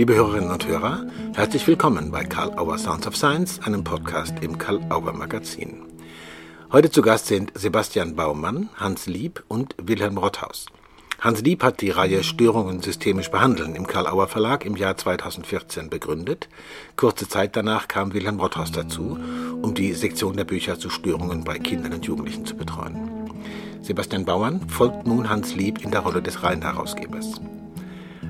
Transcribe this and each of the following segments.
Liebe Hörerinnen und Hörer, herzlich willkommen bei Karl Auer Sounds of Science, einem Podcast im Karl Auer Magazin. Heute zu Gast sind Sebastian Baumann, Hans Lieb und Wilhelm Rotthaus. Hans Lieb hat die Reihe Störungen systemisch behandeln im Karl Auer Verlag im Jahr 2014 begründet. Kurze Zeit danach kam Wilhelm Rotthaus dazu, um die Sektion der Bücher zu Störungen bei Kindern und Jugendlichen zu betreuen. Sebastian Baumann folgt nun Hans Lieb in der Rolle des Reihenherausgebers.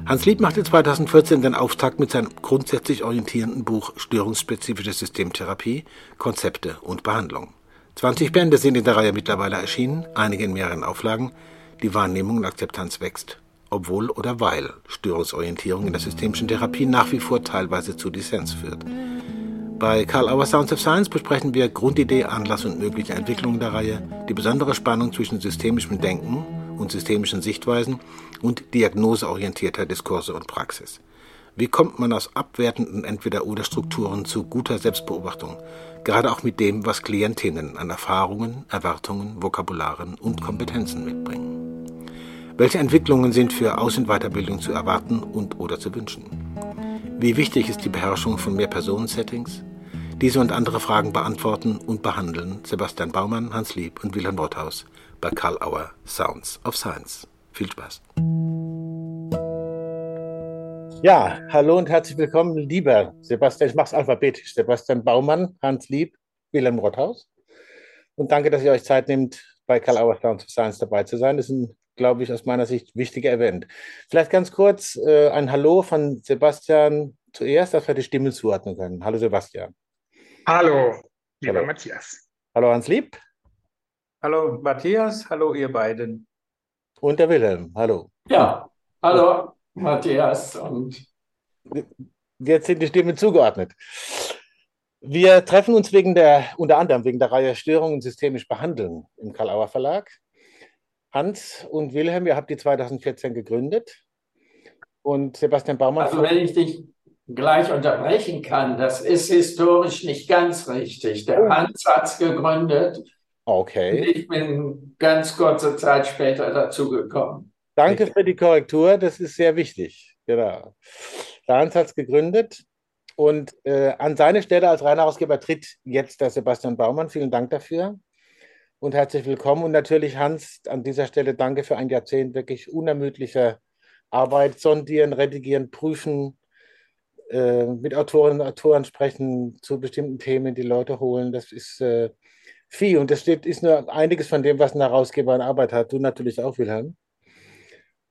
Hans Lieb machte 2014 den Auftakt mit seinem grundsätzlich orientierenden Buch Störungsspezifische Systemtherapie, Konzepte und Behandlung. 20 Bände sind in der Reihe mittlerweile erschienen, einige in mehreren Auflagen. Die Wahrnehmung und Akzeptanz wächst, obwohl oder weil Störungsorientierung in der systemischen Therapie nach wie vor teilweise zu Dissens führt. Bei Karl Auer Sounds of Science besprechen wir Grundidee, Anlass und mögliche Entwicklungen der Reihe, die besondere Spannung zwischen systemischem Denken und systemischen Sichtweisen und diagnoseorientierter Diskurse und Praxis. Wie kommt man aus abwertenden Entweder-Oder-Strukturen zu guter Selbstbeobachtung, gerade auch mit dem, was Klientinnen an Erfahrungen, Erwartungen, Vokabularen und Kompetenzen mitbringen? Welche Entwicklungen sind für Aus- und Weiterbildung zu erwarten und oder zu wünschen? Wie wichtig ist die Beherrschung von Mehr-Personen-Settings? Diese und andere Fragen beantworten und behandeln Sebastian Baumann, Hans Lieb und Wilhelm Rothaus bei Karl Auer Sounds of Science. Viel Spaß. Ja, hallo und herzlich willkommen, lieber Sebastian. Ich mache es alphabetisch. Sebastian Baumann, Hans Lieb, Wilhelm Rothaus. Und danke, dass ihr euch Zeit nehmt, bei Karl Auer Sounds of Science dabei zu sein. Das ist ein, glaube ich, aus meiner Sicht wichtiger Event. Vielleicht ganz kurz äh, ein Hallo von Sebastian zuerst, dass wir die Stimme zuordnen können. Hallo Sebastian. Hallo, lieber hallo. Matthias. Hallo Hans Lieb. Hallo Matthias, hallo ihr beiden. Und der Wilhelm, hallo. Ja, hallo Matthias und. Jetzt sind die Stimmen zugeordnet. Wir treffen uns wegen der, unter anderem wegen der Reihe Störungen systemisch behandeln im Karl-Auer Verlag. Hans und Wilhelm, ihr habt die 2014 gegründet. Und Sebastian Baumann. Also, wenn ich dich gleich unterbrechen kann, das ist historisch nicht ganz richtig. Der oh. Hans hat es gegründet Okay. Ich bin ganz kurze Zeit später dazugekommen. Danke für die Korrektur, das ist sehr wichtig. Genau. Hans hat es gegründet und äh, an seine Stelle als Reinherausgeber tritt jetzt der Sebastian Baumann. Vielen Dank dafür und herzlich willkommen. Und natürlich, Hans, an dieser Stelle danke für ein Jahrzehnt wirklich unermüdlicher Arbeit, sondieren, redigieren, prüfen, äh, mit Autorinnen und Autoren sprechen zu bestimmten Themen, die Leute holen. Das ist äh, viel. Und das steht, ist nur einiges von dem, was ein Herausgeber in Arbeit hat. Du natürlich auch, Wilhelm.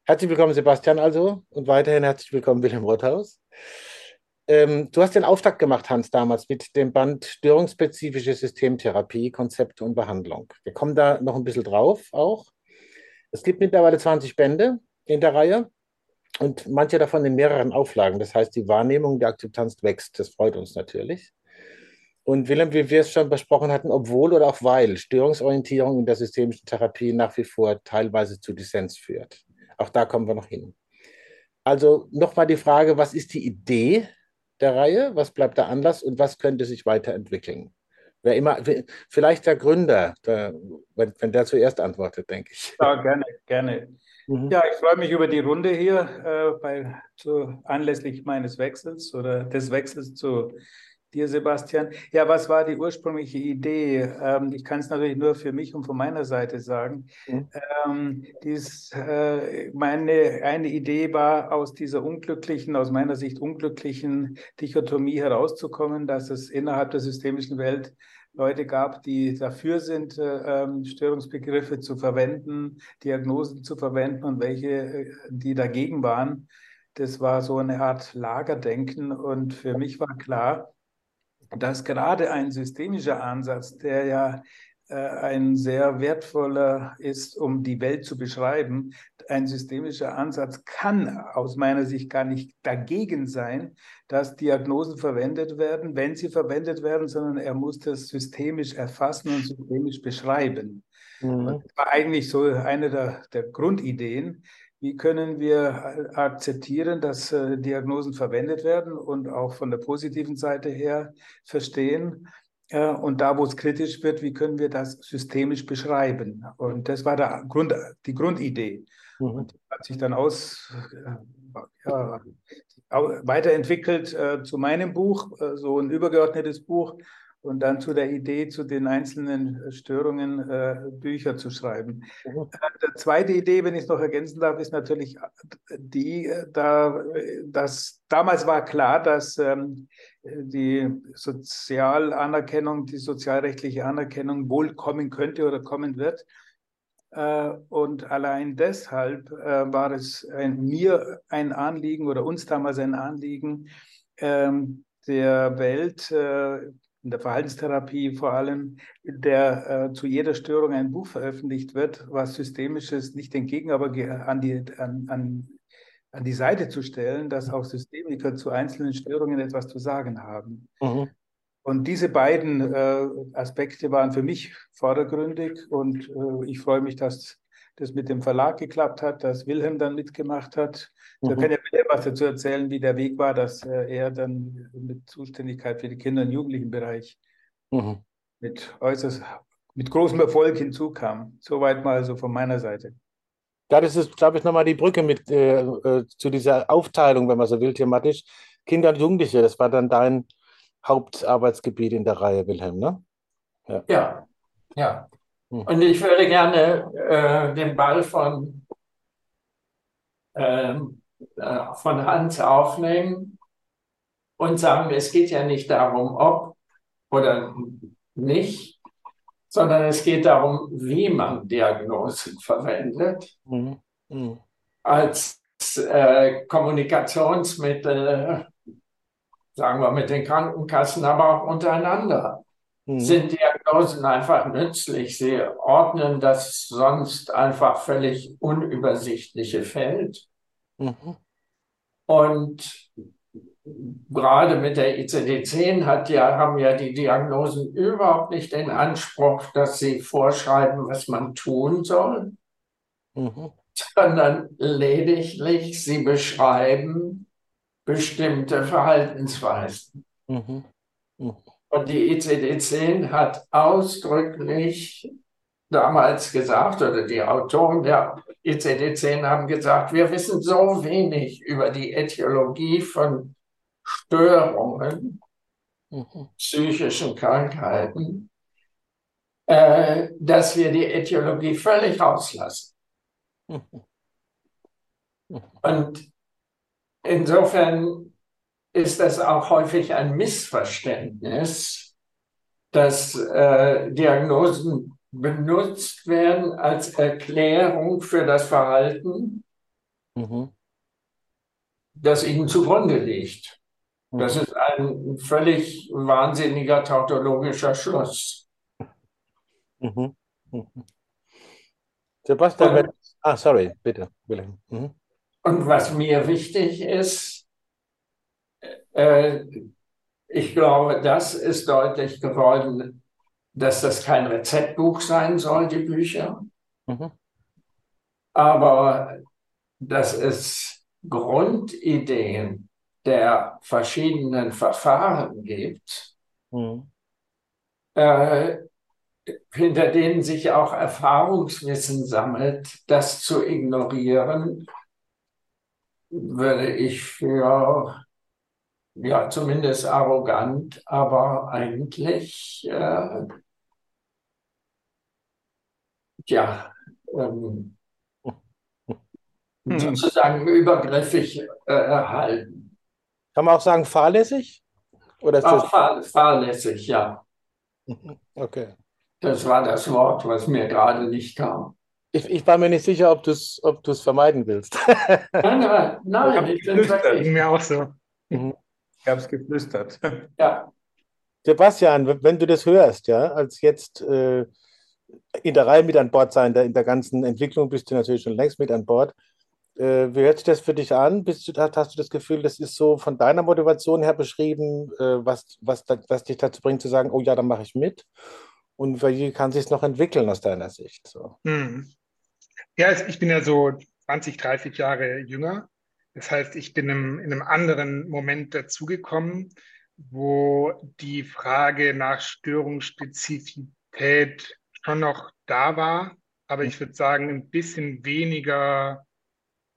Herzlich willkommen, Sebastian, also. Und weiterhin herzlich willkommen, Wilhelm Rothaus. Ähm, du hast den Auftakt gemacht, Hans, damals mit dem Band Störungsspezifische Systemtherapie, Konzepte und Behandlung. Wir kommen da noch ein bisschen drauf auch. Es gibt mittlerweile 20 Bände in der Reihe und manche davon in mehreren Auflagen. Das heißt, die Wahrnehmung der Akzeptanz wächst. Das freut uns natürlich. Und Willem, wie wir es schon besprochen hatten, obwohl oder auch weil Störungsorientierung in der systemischen Therapie nach wie vor teilweise zu Dissens führt. Auch da kommen wir noch hin. Also nochmal die Frage, was ist die Idee der Reihe? Was bleibt der Anlass und was könnte sich weiterentwickeln? Wer immer, vielleicht der Gründer, der, wenn, wenn, der zuerst antwortet, denke ich. Ja, gerne, gerne. Mhm. Ja, ich freue mich über die Runde hier äh, bei, zu, anlässlich meines Wechsels oder des Wechsels zu dir, Sebastian. Ja, was war die ursprüngliche Idee? Ähm, ich kann es natürlich nur für mich und von meiner Seite sagen. Mhm. Ähm, dies, äh, meine eine Idee war, aus dieser unglücklichen, aus meiner Sicht unglücklichen Dichotomie herauszukommen, dass es innerhalb der systemischen Welt Leute gab, die dafür sind, äh, ähm, Störungsbegriffe zu verwenden, Diagnosen zu verwenden und welche, äh, die dagegen waren. Das war so eine Art Lagerdenken und für mich war klar, dass gerade ein systemischer Ansatz, der ja ein sehr wertvoller ist, um die Welt zu beschreiben, ein systemischer Ansatz kann aus meiner Sicht gar nicht dagegen sein, dass Diagnosen verwendet werden, wenn sie verwendet werden, sondern er muss das systemisch erfassen und systemisch beschreiben. Mhm. Das war eigentlich so eine der, der Grundideen. Wie können wir akzeptieren, dass äh, Diagnosen verwendet werden und auch von der positiven Seite her verstehen? Äh, und da, wo es kritisch wird, wie können wir das systemisch beschreiben? Und das war der Grund, die Grundidee. Mhm. Und die hat sich dann aus, äh, ja, weiterentwickelt äh, zu meinem Buch, äh, so ein übergeordnetes Buch und dann zu der Idee, zu den einzelnen Störungen äh, Bücher zu schreiben. Mhm. Äh, die zweite Idee, wenn ich es noch ergänzen darf, ist natürlich die, da, dass damals war klar, dass ähm, die Sozialanerkennung, die sozialrechtliche Anerkennung wohl kommen könnte oder kommen wird. Äh, und allein deshalb äh, war es ein, mir ein Anliegen oder uns damals ein Anliegen, ähm, der Welt, äh, in der Verhaltenstherapie vor allem, der zu jeder Störung ein Buch veröffentlicht wird, was Systemisches nicht entgegen, aber an die, an, an, an die Seite zu stellen, dass auch Systemiker zu einzelnen Störungen etwas zu sagen haben. Mhm. Und diese beiden äh, Aspekte waren für mich vordergründig und äh, ich freue mich, dass das mit dem Verlag geklappt hat, dass Wilhelm dann mitgemacht hat. Mhm. Da kann ja Wilhelm was dazu erzählen, wie der Weg war, dass äh, er dann mit Zuständigkeit für die Kinder- und Jugendlichenbereich mhm. mit äußerst, mit großem Erfolg hinzukam. Soweit mal so von meiner Seite. Ja, das ist, glaube ich, nochmal die Brücke mit äh, äh, zu dieser Aufteilung, wenn man so will, thematisch. Kinder und Jugendliche, das war dann dein Hauptarbeitsgebiet in der Reihe, Wilhelm, ne? Ja, ja. ja. Hm. Und ich würde gerne äh, den Ball von, ähm, äh, von Hans aufnehmen und sagen, es geht ja nicht darum, ob oder nicht, sondern es geht darum, wie man Diagnosen verwendet mhm. Mhm. als äh, Kommunikationsmittel sagen wir mit den Krankenkassen, aber auch untereinander. Mhm. Sind Diagnosen einfach nützlich? Sie ordnen das sonst einfach völlig unübersichtliche Feld. Mhm. Und gerade mit der ICD-10 hat ja, haben ja die Diagnosen überhaupt nicht den Anspruch, dass sie vorschreiben, was man tun soll, mhm. sondern lediglich sie beschreiben, bestimmte Verhaltensweisen. Mhm. Mhm. Und die ICD-10 hat ausdrücklich damals gesagt, oder die Autoren der ICD-10 haben gesagt, wir wissen so wenig über die Äthiologie von Störungen, mhm. psychischen Krankheiten, äh, dass wir die Äthiologie völlig rauslassen. Mhm. Mhm. Und Insofern ist das auch häufig ein Missverständnis, dass äh, Diagnosen benutzt werden als Erklärung für das Verhalten, mhm. das ihnen zugrunde liegt. Mhm. Das ist ein völlig wahnsinniger tautologischer Schluss. Mhm. mhm. Sebastian, Und, ah, sorry, bitte. Mhm. Und was mir wichtig ist, ich glaube, das ist deutlich geworden, dass das kein Rezeptbuch sein soll, die Bücher, mhm. aber dass es Grundideen der verschiedenen Verfahren gibt, mhm. äh, hinter denen sich auch Erfahrungswissen sammelt, das zu ignorieren würde ich für ja zumindest arrogant, aber eigentlich äh, ja ähm, hm. sozusagen übergriffig äh, erhalten. Kann man auch sagen fahrlässig? Oder ist auch das... fahr fahrlässig, ja. Okay. Das war das Wort, was mir gerade nicht kam. Ich, ich, war mir nicht sicher, ob du es ob vermeiden willst. nein, nein, nein. Ich ging mir auch so. Mhm. Ich habe es geflüstert. Ja. Sebastian, wenn du das hörst, ja, als jetzt äh, in der Reihe mit an Bord sein, in der ganzen Entwicklung bist du natürlich schon längst mit an Bord. Äh, wie hört sich das für dich an? Bist du, hast du das Gefühl, das ist so von deiner Motivation her beschrieben, äh, was, was, was dich dazu bringt zu sagen, oh ja, dann mache ich mit? Und wie kann sich es noch entwickeln aus deiner Sicht? So? Hm. Ja, ich bin ja so 20, 30 Jahre jünger. Das heißt, ich bin in, in einem anderen Moment dazugekommen. wo die Frage nach Störungsspezifität schon noch da war, aber ich würde sagen, ein bisschen weniger,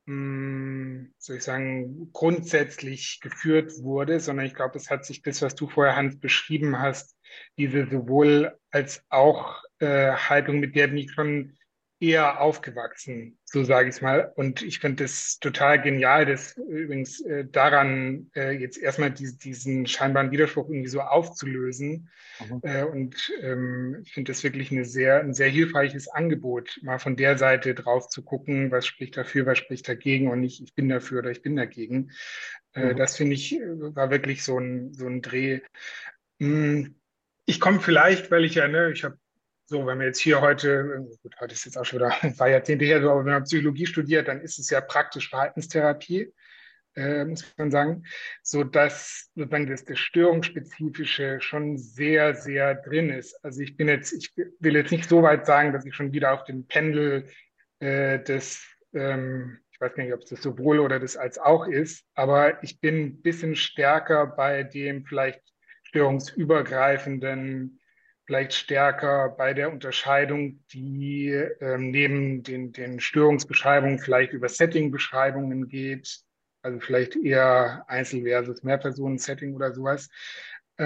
mh, hm, soll ich sagen, grundsätzlich geführt wurde, sondern ich glaube, es hat sich das, was du vorher, Hans, beschrieben hast, diese sowohl als auch äh, Haltung, mit der bin ich schon eher aufgewachsen, so sage ich es mal. Und ich finde das total genial, dass übrigens äh, daran äh, jetzt erstmal die, diesen scheinbaren Widerspruch irgendwie so aufzulösen. Mhm. Äh, und ähm, ich finde das wirklich eine sehr, ein sehr hilfreiches Angebot, mal von der Seite drauf zu gucken, was spricht dafür, was spricht dagegen und nicht, ich bin dafür oder ich bin dagegen. Äh, mhm. Das finde ich, war wirklich so ein, so ein Dreh. Hm, ich komme vielleicht, weil ich ja, ne, ich habe so, wenn wir jetzt hier heute, gut, heute ist jetzt auch schon wieder ein paar Jahrzehnte her, aber wenn man Psychologie studiert, dann ist es ja praktisch Verhaltenstherapie, äh, muss man sagen, so dass sozusagen das, das Störungsspezifische schon sehr, sehr drin ist. Also ich bin jetzt, ich will jetzt nicht so weit sagen, dass ich schon wieder auf dem Pendel äh, des, ähm, ich weiß gar nicht, ob es das sowohl oder das als auch ist, aber ich bin ein bisschen stärker bei dem vielleicht störungsübergreifenden vielleicht stärker bei der Unterscheidung, die ähm, neben den, den Störungsbeschreibungen vielleicht über Setting-Beschreibungen geht, also vielleicht eher Einzel- versus Mehrpersonen-Setting oder sowas,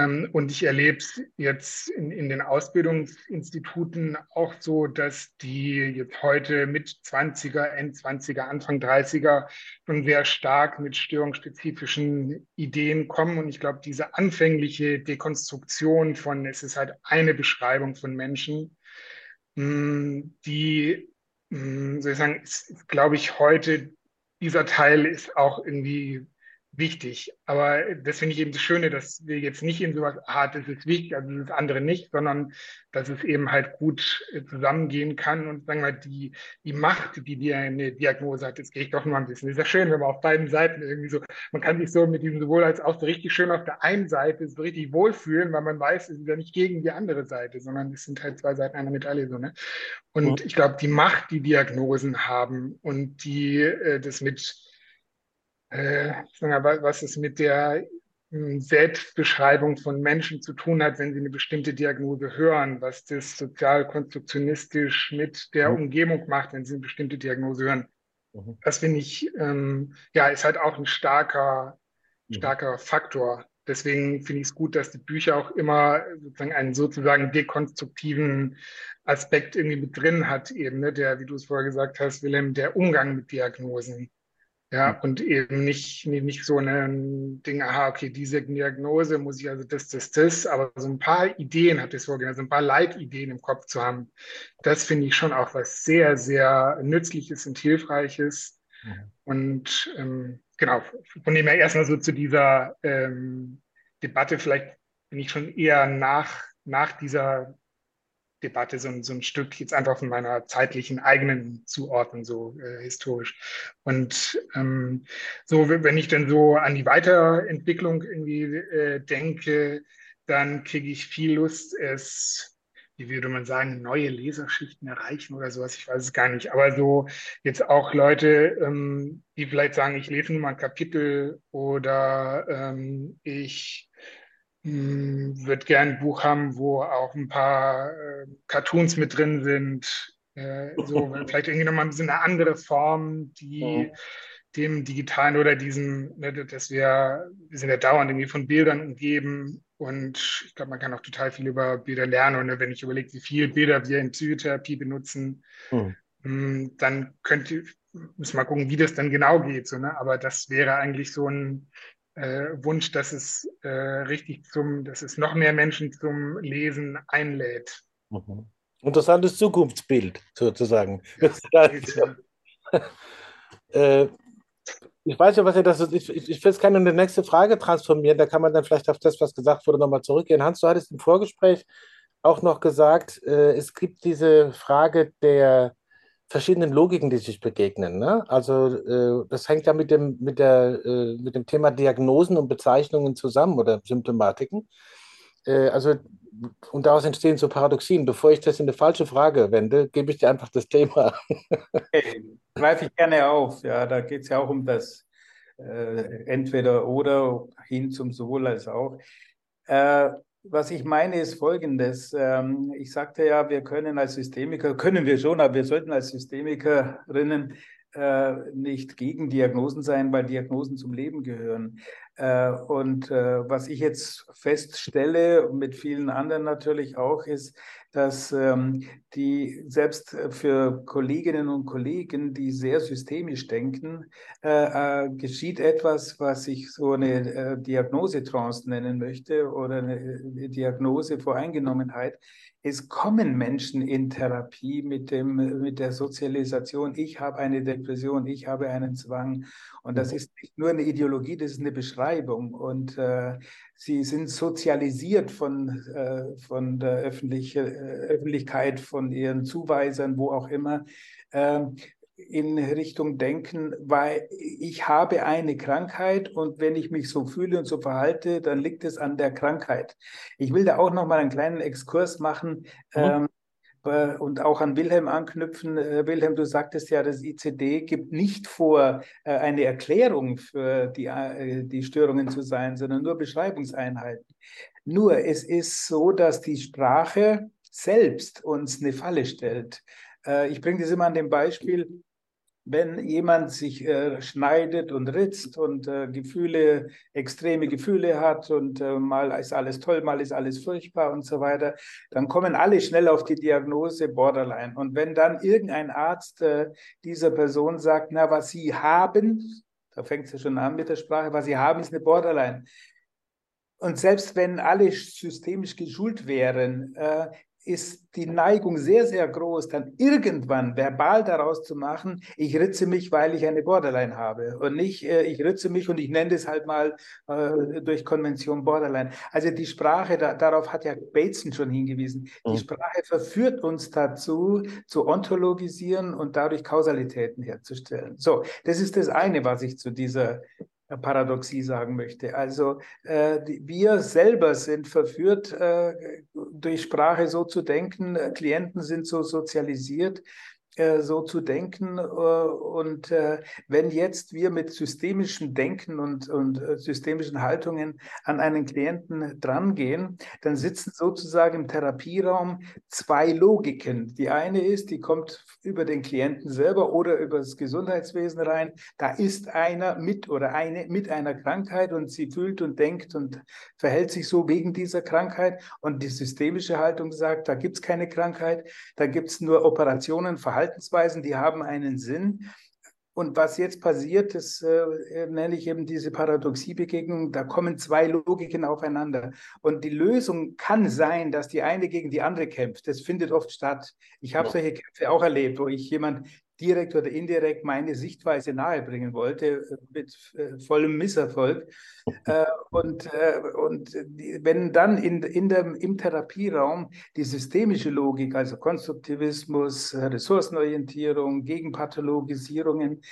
und ich erlebe es jetzt in, in den Ausbildungsinstituten auch so, dass die jetzt heute mit 20er, End-20er, Anfang 30er schon sehr stark mit störungsspezifischen Ideen kommen. Und ich glaube, diese anfängliche Dekonstruktion von, es ist halt eine Beschreibung von Menschen, hm, die, hm, soll ich sagen, ist, glaube ich, heute dieser Teil ist auch irgendwie wichtig. Aber das finde ich eben das Schöne, dass wir jetzt nicht in sowas, ah, das ist wichtig, also das andere nicht, sondern dass es eben halt gut äh, zusammengehen kann und sagen wir die, die Macht, die dir eine Diagnose hat, jetzt gehe ich doch mal ein bisschen. Das ist ja schön, wenn man auf beiden Seiten irgendwie so, man kann sich so mit diesem sowohl als auch so richtig schön auf der einen Seite so richtig wohlfühlen, weil man weiß, es ist ja nicht gegen die andere Seite, sondern es sind halt zwei Seiten einer Medaille so, ne? Und ja. ich glaube, die Macht, die Diagnosen haben und die äh, das mit äh, was es mit der hm, Selbstbeschreibung von Menschen zu tun hat, wenn sie eine bestimmte Diagnose hören, was das sozial-konstruktionistisch mit der mhm. Umgebung macht, wenn sie eine bestimmte Diagnose hören. Mhm. Das finde ich, ähm, ja, ist halt auch ein starker, mhm. starker Faktor. Deswegen finde ich es gut, dass die Bücher auch immer sozusagen einen sozusagen dekonstruktiven Aspekt irgendwie mit drin hat, eben, ne, der, wie du es vorher gesagt hast, Wilhelm, der Umgang mit Diagnosen. Ja, und eben nicht, nicht so ein Ding, aha, okay, diese Diagnose muss ich also das, das, das, aber so ein paar Ideen hat es vorgenommen, so ein paar Leitideen im Kopf zu haben, das finde ich schon auch was sehr, sehr Nützliches und Hilfreiches. Mhm. Und ähm, genau, von dem her erstmal so zu dieser ähm, Debatte, vielleicht bin ich schon eher nach, nach dieser Debatte so, so ein Stück jetzt einfach von meiner zeitlichen eigenen Zuordnung so äh, historisch. Und ähm, so, wenn ich dann so an die Weiterentwicklung irgendwie äh, denke, dann kriege ich viel Lust, es, wie würde man sagen, neue Leserschichten erreichen oder sowas, ich weiß es gar nicht. Aber so jetzt auch Leute, ähm, die vielleicht sagen, ich lese nur mal ein Kapitel oder ähm, ich hm, würde gern ein Buch haben, wo auch ein paar äh, Cartoons mit drin sind. Äh, so vielleicht irgendwie nochmal ein bisschen eine andere Form, die ja. dem digitalen oder diesem, ne, dass wir, wir sind ja dauernd irgendwie von Bildern umgeben und ich glaube, man kann auch total viel über Bilder lernen. Und wenn ich überlege, wie viele Bilder wir in Psychotherapie benutzen, mhm. dann könnte, müssen wir mal gucken, wie das dann genau geht. So, ne? Aber das wäre eigentlich so ein äh, Wunsch, dass es äh, richtig zum, dass es noch mehr Menschen zum Lesen einlädt. Mhm. Interessantes Zukunftsbild sozusagen. Ja, äh, ich weiß ja, was ihr das ist. Ich, ich, ich will es gerne in die nächste Frage transformieren. Da kann man dann vielleicht auf das, was gesagt wurde, nochmal zurückgehen. Hans, du hattest im Vorgespräch auch noch gesagt, äh, es gibt diese Frage der verschiedenen Logiken, die sich begegnen. Ne? Also äh, das hängt ja mit dem, mit, der, äh, mit dem Thema Diagnosen und Bezeichnungen zusammen oder Symptomatiken. Äh, also und daraus entstehen so Paradoxien. Bevor ich das in eine falsche Frage wende, gebe ich dir einfach das Thema. Okay, greife ich gerne auf. Ja, da geht es ja auch um das äh, entweder oder hin zum sowohl als auch. Was ich meine ist folgendes. Ähm, ich sagte ja, wir können als Systemiker, können wir schon, aber wir sollten als Systemikerinnen äh, nicht gegen Diagnosen sein, weil Diagnosen zum Leben gehören. Äh, und äh, was ich jetzt feststelle, mit vielen anderen natürlich auch, ist, dass ähm, die selbst für Kolleginnen und Kollegen, die sehr systemisch denken, äh, geschieht etwas, was ich so eine Diagnosetrance nennen möchte oder eine, eine Diagnosevoreingenommenheit. Es kommen Menschen in Therapie mit, dem, mit der Sozialisation. Ich habe eine Depression, ich habe einen Zwang. Und das ist nicht nur eine Ideologie, das ist eine Beschreibung. Und äh, sie sind sozialisiert von, äh, von der öffentliche, äh, Öffentlichkeit, von ihren Zuweisern, wo auch immer, äh, in Richtung Denken, weil ich habe eine Krankheit und wenn ich mich so fühle und so verhalte, dann liegt es an der Krankheit. Ich will da auch noch mal einen kleinen Exkurs machen. Mhm. Ähm, äh, und auch an Wilhelm anknüpfen. Äh, Wilhelm, du sagtest ja, das ICD gibt nicht vor, äh, eine Erklärung für die, die Störungen zu sein, sondern nur Beschreibungseinheiten. Nur es ist so, dass die Sprache selbst uns eine Falle stellt. Ich bringe das immer an dem Beispiel, wenn jemand sich äh, schneidet und ritzt und äh, Gefühle, extreme Gefühle hat und äh, mal ist alles toll, mal ist alles furchtbar und so weiter, dann kommen alle schnell auf die Diagnose Borderline. Und wenn dann irgendein Arzt äh, dieser Person sagt, na, was Sie haben, da fängt es ja schon an mit der Sprache, was Sie haben, ist eine Borderline. Und selbst wenn alle systemisch geschult wären, äh, ist die Neigung sehr, sehr groß, dann irgendwann verbal daraus zu machen, ich ritze mich, weil ich eine Borderline habe und nicht, äh, ich ritze mich und ich nenne es halt mal äh, durch Konvention Borderline. Also die Sprache, da, darauf hat ja Bateson schon hingewiesen, die mhm. Sprache verführt uns dazu, zu ontologisieren und dadurch Kausalitäten herzustellen. So, das ist das eine, was ich zu dieser Paradoxie sagen möchte. Also äh, wir selber sind verführt, äh, durch Sprache so zu denken. Klienten sind so sozialisiert, so zu denken. Äh, und äh, wenn jetzt wir mit systemischem Denken und, und systemischen Haltungen an einen Klienten drangehen, dann sitzen sozusagen im Therapieraum zwei Logiken. Die eine ist, die kommt über den Klienten selber oder über das Gesundheitswesen rein. Da ist einer mit oder eine mit einer Krankheit und sie fühlt und denkt und verhält sich so wegen dieser Krankheit. Und die systemische Haltung sagt, da gibt es keine Krankheit, da gibt es nur Operationen, Verhalten Verhaltensweisen, die haben einen Sinn. Und was jetzt passiert, das äh, nenne ich eben diese Paradoxiebegegnung. Da kommen zwei Logiken aufeinander. Und die Lösung kann sein, dass die eine gegen die andere kämpft. Das findet oft statt. Ich habe ja. solche Kämpfe auch erlebt, wo ich jemand direkt oder indirekt meine Sichtweise nahebringen wollte, äh, mit äh, vollem Misserfolg. äh, und und wenn dann in, in dem, im Therapieraum die systemische Logik, also Konstruktivismus, Ressourcenorientierung, Gegenpathologisierungen,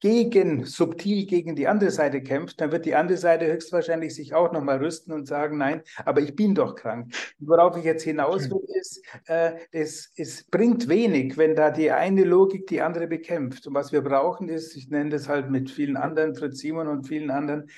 gegen, subtil gegen die andere Seite kämpft, dann wird die andere Seite höchstwahrscheinlich sich auch nochmal rüsten und sagen, nein, aber ich bin doch krank. Worauf ich jetzt hinaus will, ist, äh, es, es bringt wenig, wenn da die eine Logik die andere bekämpft. Und was wir brauchen ist, ich nenne das halt mit vielen anderen, Fritz Simon und vielen anderen,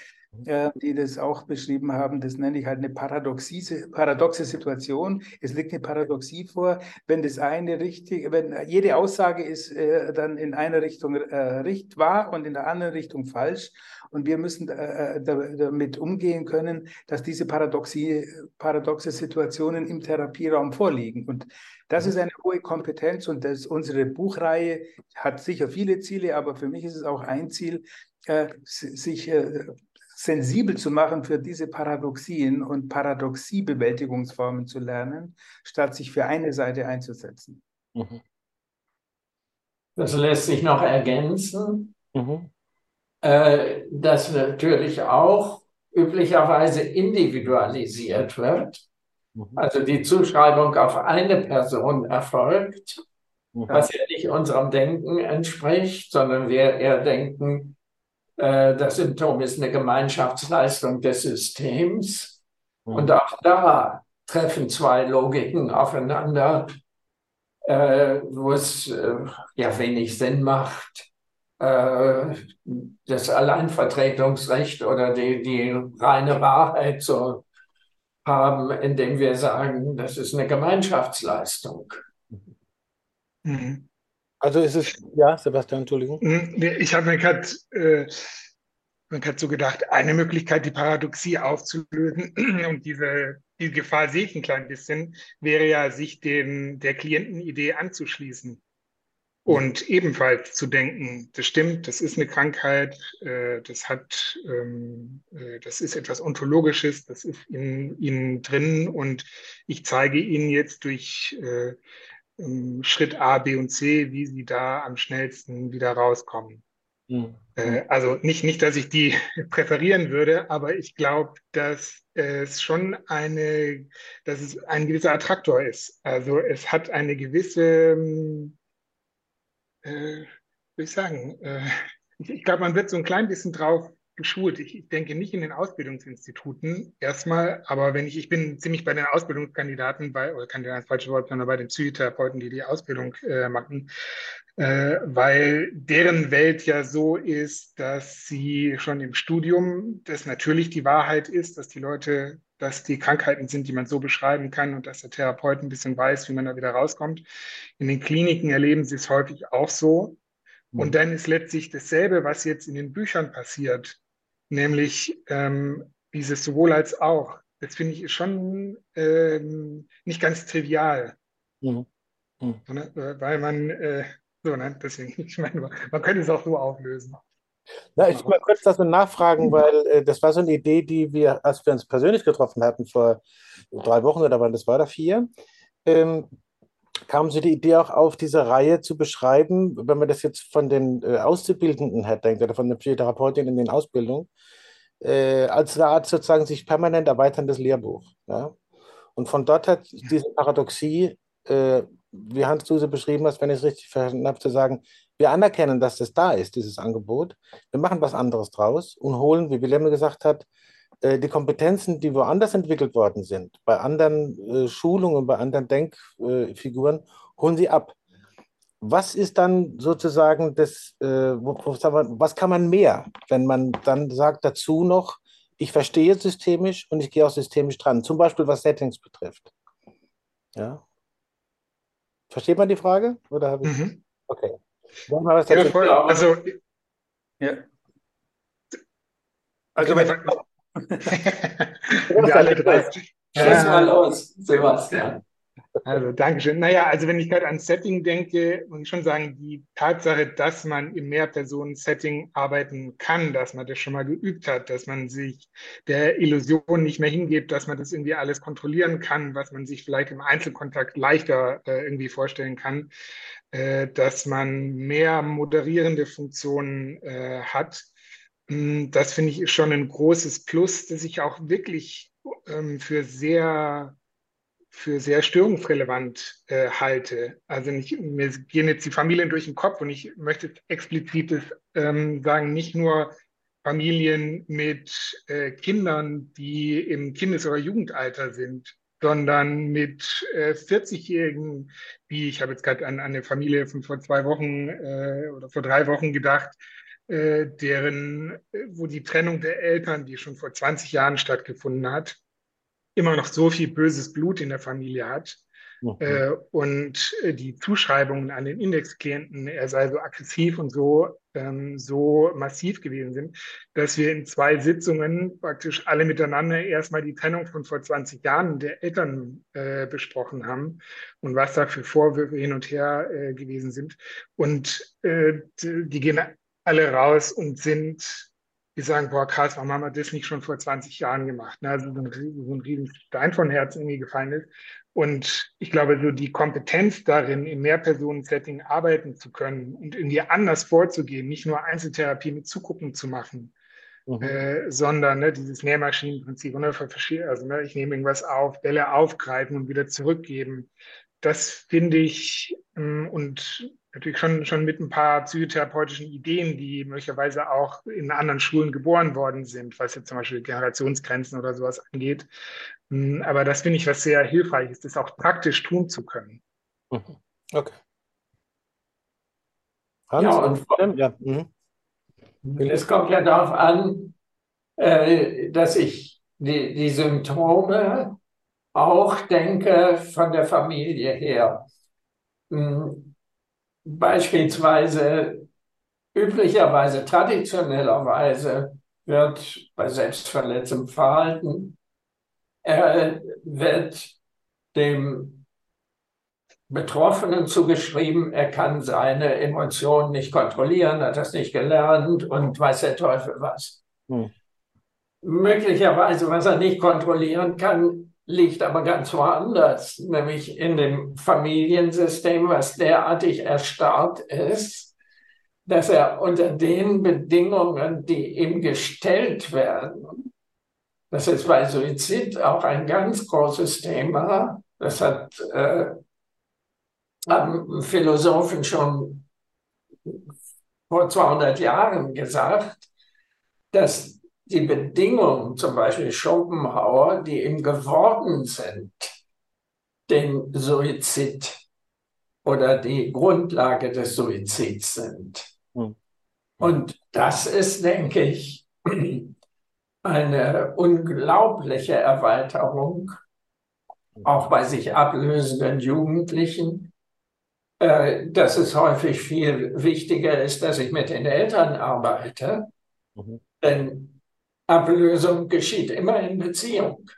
äh, die das auch beschrieben haben. Das nenne ich halt eine paradoxe, paradoxe Situation. Es liegt eine Paradoxie vor, wenn das eine richtig, wenn jede Aussage ist äh, dann in einer Richtung äh, richtig wahr und in der anderen Richtung falsch. Und wir müssen äh, äh damit umgehen können, dass diese Paradoxie, paradoxe Situationen im Therapieraum vorliegen. Und das ist eine hohe Kompetenz und das, unsere Buchreihe hat sicher viele Ziele, aber für mich ist es auch ein Ziel, äh, sich äh, sensibel zu machen für diese Paradoxien und Paradoxiebewältigungsformen zu lernen, statt sich für eine Seite einzusetzen. Mhm. Das lässt sich noch ergänzen, mhm. äh, dass natürlich auch üblicherweise individualisiert wird. Mhm. Also die Zuschreibung auf eine Person erfolgt, mhm. was ja nicht unserem Denken entspricht, sondern wir eher denken, das Symptom ist eine Gemeinschaftsleistung des Systems. Mhm. Und auch da treffen zwei Logiken aufeinander, äh, wo es äh, ja wenig Sinn macht, äh, das Alleinvertretungsrecht oder die, die reine Wahrheit zu haben, indem wir sagen, das ist eine Gemeinschaftsleistung. Mhm. Also ist es, ja, Sebastian, Entschuldigung. Mhm, ich habe mir gerade äh, so gedacht, eine Möglichkeit, die Paradoxie aufzulösen und diese, die Gefahr sehe ich ein klein bisschen, wäre ja, sich dem, der Klientenidee anzuschließen und ebenfalls zu denken, das stimmt, das ist eine Krankheit, äh, das hat, ähm, äh, das ist etwas Ontologisches, das ist in Ihnen drin und ich zeige Ihnen jetzt durch äh, Schritt A, B und C, wie Sie da am schnellsten wieder rauskommen. Mhm. also nicht, nicht, dass ich die präferieren würde, aber ich glaube, dass es schon eine, dass es ein gewisser Attraktor ist. Also es hat eine gewisse äh, würde ich sagen, äh, ich, ich glaube, man wird so ein klein bisschen drauf geschult. Ich, denke nicht in den Ausbildungsinstituten erstmal, aber wenn ich, ich bin ziemlich bei den Ausbildungskandidaten bei, oder kann das falsche Wort, sondern bei den Psychotherapeuten, die die Ausbildung äh, machen, äh, weil deren Welt ja so ist, dass sie schon im Studium, das natürlich die Wahrheit ist, dass die Leute, dass die Krankheiten sind, die man so beschreiben kann und dass der Therapeut ein bisschen weiß, wie man da wieder rauskommt. In den Kliniken erleben sie es häufig auch so. Und dann ist letztlich dasselbe, was jetzt in den Büchern passiert, nämlich ähm, dieses sowohl als auch. Das finde ich schon ähm, nicht ganz trivial. Mhm. Mhm. Weil man äh, so, ne? Deswegen, ich meine, man könnte es auch so auflösen. Na, ich mal kurz das nachfragen, weil äh, das war so eine Idee, die wir, als wir uns persönlich getroffen hatten vor drei Wochen oder wann das war, da vier, ähm, kam so die Idee auch auf, diese Reihe zu beschreiben, wenn man das jetzt von den äh, Auszubildenden her denkt oder von den Psychotherapeutinnen in den Ausbildungen, äh, als eine Art sozusagen sich permanent erweiterndes Lehrbuch. Ja? Und von dort hat diese Paradoxie äh, wie Hans du sie beschrieben hast, wenn ich es richtig verstanden habe, zu sagen, wir anerkennen, dass das da ist, dieses Angebot. Wir machen was anderes draus und holen, wie Wilhelm gesagt hat, die Kompetenzen, die woanders entwickelt worden sind, bei anderen äh, Schulungen, bei anderen Denkfiguren, holen sie ab. Was ist dann sozusagen das, äh, was kann man mehr, wenn man dann sagt dazu noch, ich verstehe systemisch und ich gehe auch systemisch dran, zum Beispiel was Settings betrifft. Ja, Versteht man die Frage? Oder habe ich... Mhm. Okay. Ja, voll, also, ja. Also, wenn, wir alle drei. Ja. mal los, Sebastian. Also, Dankeschön. Naja, also wenn ich gerade an Setting denke, muss ich schon sagen, die Tatsache, dass man im Mehrpersonen-Setting arbeiten kann, dass man das schon mal geübt hat, dass man sich der Illusion nicht mehr hingebt, dass man das irgendwie alles kontrollieren kann, was man sich vielleicht im Einzelkontakt leichter äh, irgendwie vorstellen kann, äh, dass man mehr moderierende Funktionen äh, hat. Hm, das finde ich schon ein großes Plus, das ich auch wirklich ähm, für sehr für sehr störungsrelevant äh, halte. Also nicht, mir gehen jetzt die Familien durch den Kopf und ich möchte explizit ähm, sagen, nicht nur Familien mit äh, Kindern, die im Kindes- oder Jugendalter sind, sondern mit äh, 40-Jährigen, wie ich habe jetzt gerade an, an, eine Familie von vor zwei Wochen äh, oder vor drei Wochen gedacht, deren, äh, wo die Trennung der Eltern, die schon vor 20 Jahren stattgefunden hat, immer noch so viel böses Blut in der Familie hat. Mhm. Äh, und äh, die Zuschreibungen an den Indexklienten, er sei so aggressiv und so, ähm, so massiv gewesen sind, dass wir in zwei Sitzungen praktisch alle miteinander erstmal die Trennung von vor 20 Jahren der Eltern äh, besprochen haben und was da für Vorwürfe hin und her äh, gewesen sind. Und äh, die alle raus und sind die sagen, boah, krass, warum haben wir das nicht schon vor 20 Jahren gemacht? Ne? Also so ein, so ein riesen Stein von Herzen irgendwie gefallen ist. Und ich glaube, so die Kompetenz darin, im Mehrpersonen-Setting arbeiten zu können und irgendwie anders vorzugehen, nicht nur Einzeltherapie mit Zugucken zu machen, mhm. äh, sondern ne, dieses Nährmaschinenprinzip, ne, also ne, ich nehme irgendwas auf, Bälle aufgreifen und wieder zurückgeben. Das finde ich, ähm, und natürlich schon, schon mit ein paar psychotherapeutischen Ideen, die möglicherweise auch in anderen Schulen geboren worden sind, was jetzt zum Beispiel Generationsgrenzen oder sowas angeht. Hm, aber das finde ich was sehr hilfreiches, das auch praktisch tun zu können. Mhm. Okay. Hans? Ja, und ja. Mhm. es kommt ja darauf an, äh, dass ich die, die Symptome auch denke von der Familie her. Beispielsweise, üblicherweise, traditionellerweise wird bei selbstverletzendem Verhalten, äh, wird dem Betroffenen zugeschrieben, er kann seine Emotionen nicht kontrollieren, hat das nicht gelernt und weiß der Teufel was. Hm. Möglicherweise, was er nicht kontrollieren kann, liegt aber ganz woanders, nämlich in dem Familiensystem, was derartig erstarrt ist, dass er unter den Bedingungen, die ihm gestellt werden, das ist bei Suizid auch ein ganz großes Thema, das hat äh, haben Philosophen schon vor 200 Jahren gesagt, dass die Bedingungen, zum Beispiel Schopenhauer, die ihm geworden sind, den Suizid oder die Grundlage des Suizids sind. Hm. Und das ist, denke ich, eine unglaubliche Erweiterung, auch bei sich ablösenden Jugendlichen, äh, dass es häufig viel wichtiger ist, dass ich mit den Eltern arbeite. Mhm. Denn Ablösung geschieht immer in Beziehung.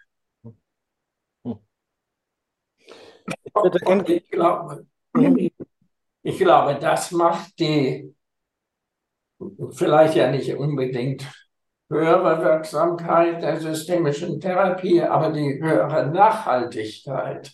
Und ich glaube, ich glaube, das macht die vielleicht ja nicht unbedingt höhere Wirksamkeit der systemischen Therapie, aber die höhere Nachhaltigkeit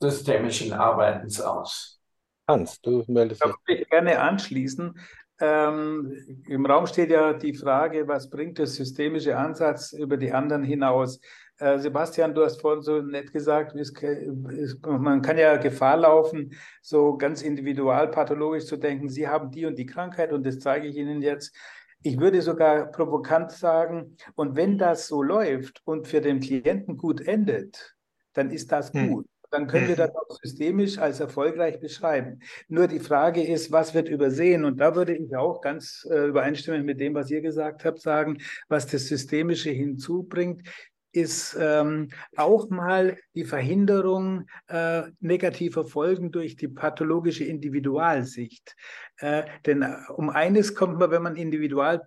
systemischen Arbeitens aus. Hans, du meldest dich. Ich würde gerne anschließen. Ähm, Im Raum steht ja die Frage, was bringt der systemische Ansatz über die anderen hinaus? Äh, Sebastian, du hast vorhin so nett gesagt, es, es, man kann ja Gefahr laufen, so ganz individualpathologisch zu denken, Sie haben die und die Krankheit und das zeige ich Ihnen jetzt. Ich würde sogar provokant sagen, und wenn das so läuft und für den Klienten gut endet, dann ist das hm. Dann können wir mhm. das auch systemisch als erfolgreich beschreiben. Nur die Frage ist, was wird übersehen? Und da würde ich auch ganz äh, übereinstimmend mit dem, was ihr gesagt habt, sagen, was das Systemische hinzubringt, ist ähm, auch mal die Verhinderung äh, negativer Folgen durch die pathologische Individualsicht. Äh, denn äh, um eines kommt man, wenn man individual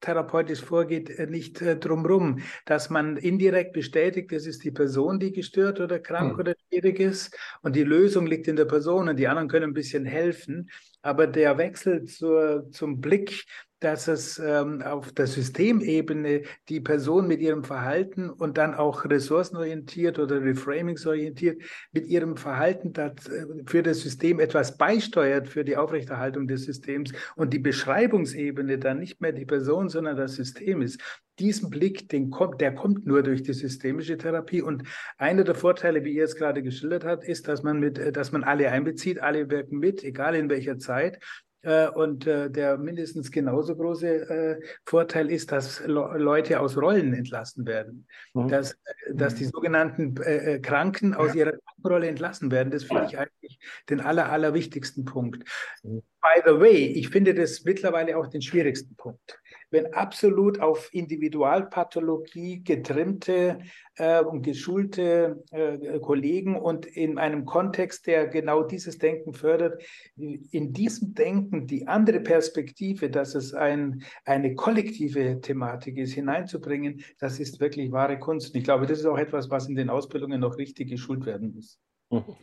therapeutisch vorgeht, äh, nicht äh, drumrum, dass man indirekt bestätigt, es ist die Person, die gestört oder krank mhm. oder schwierig ist und die Lösung liegt in der Person und die anderen können ein bisschen helfen. Aber der Wechsel zur, zum Blick dass es ähm, auf der Systemebene die Person mit ihrem Verhalten und dann auch ressourcenorientiert oder reframingsorientiert mit ihrem Verhalten das, äh, für das System etwas beisteuert für die Aufrechterhaltung des Systems und die Beschreibungsebene dann nicht mehr die Person, sondern das System ist. Diesen Blick, den kommt, der kommt nur durch die systemische Therapie. Und einer der Vorteile, wie ihr es gerade geschildert habt, ist, dass man mit, äh, dass man alle einbezieht, alle wirken mit, egal in welcher Zeit. Äh, und äh, der mindestens genauso große Vorteil ist, dass Leute aus Rollen entlassen werden. Mhm. Dass, dass die mhm. sogenannten Kranken aus ihrer Rolle entlassen werden. Das finde ich eigentlich den aller, allerwichtigsten Punkt. Mhm. By the way, ich finde das mittlerweile auch den schwierigsten Punkt wenn absolut auf Individualpathologie getrimmte äh, und geschulte äh, Kollegen und in einem Kontext, der genau dieses Denken fördert, in diesem Denken die andere Perspektive, dass es ein, eine kollektive Thematik ist, hineinzubringen, das ist wirklich wahre Kunst. Und ich glaube, das ist auch etwas, was in den Ausbildungen noch richtig geschult werden muss. Mhm.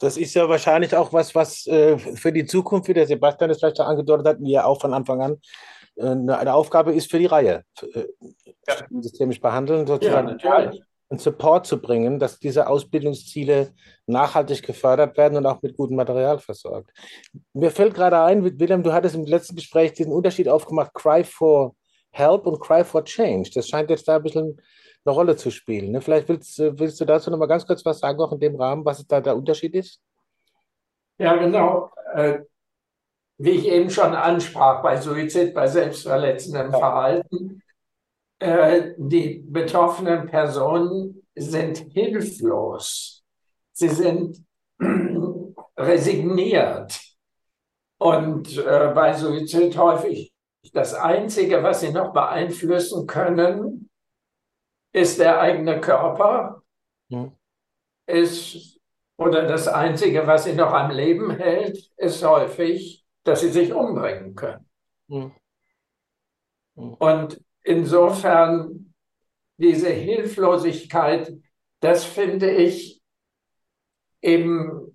Das ist ja wahrscheinlich auch was, was äh, für die Zukunft, wie der Sebastian das vielleicht angedeutet hat, wir auch von Anfang an eine, Aufgabe ist für die Reihe, äh, ja. systemisch behandeln, sozusagen ja, einen Support zu bringen, dass diese Ausbildungsziele nachhaltig gefördert werden und auch mit gutem Material versorgt. Mir fällt gerade ein, Wilhelm, du hattest im letzten Gespräch diesen Unterschied aufgemacht, Cry for Help und Cry for Change. Das scheint jetzt da ein bisschen eine Rolle zu spielen. Ne? Vielleicht willst, willst du dazu noch mal ganz kurz was sagen, auch in dem Rahmen, was da der Unterschied ist? Ja, genau. Wie ich eben schon ansprach, bei Suizid, bei selbstverletzendem Verhalten, äh, die betroffenen Personen sind hilflos. Sie sind resigniert. Und äh, bei Suizid häufig das Einzige, was sie noch beeinflussen können, ist der eigene Körper. Ja. Ist, oder das Einzige, was sie noch am Leben hält, ist häufig, dass sie sich umbringen können. Ja. Ja. Und insofern diese Hilflosigkeit, das finde ich eben,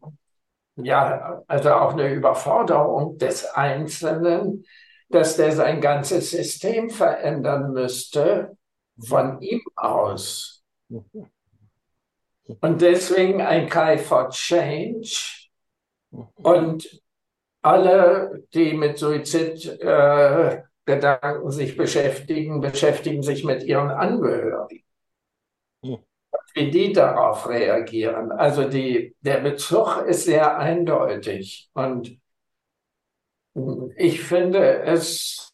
ja, also auch eine Überforderung des Einzelnen, dass der sein ganzes System verändern müsste von ihm aus. Und deswegen ein Cry for Change. Und alle, die mit Suizidgedanken äh, sich beschäftigen, beschäftigen sich mit ihren Angehörigen. Wie die darauf reagieren. Also die, der Bezug ist sehr eindeutig. Und ich finde es,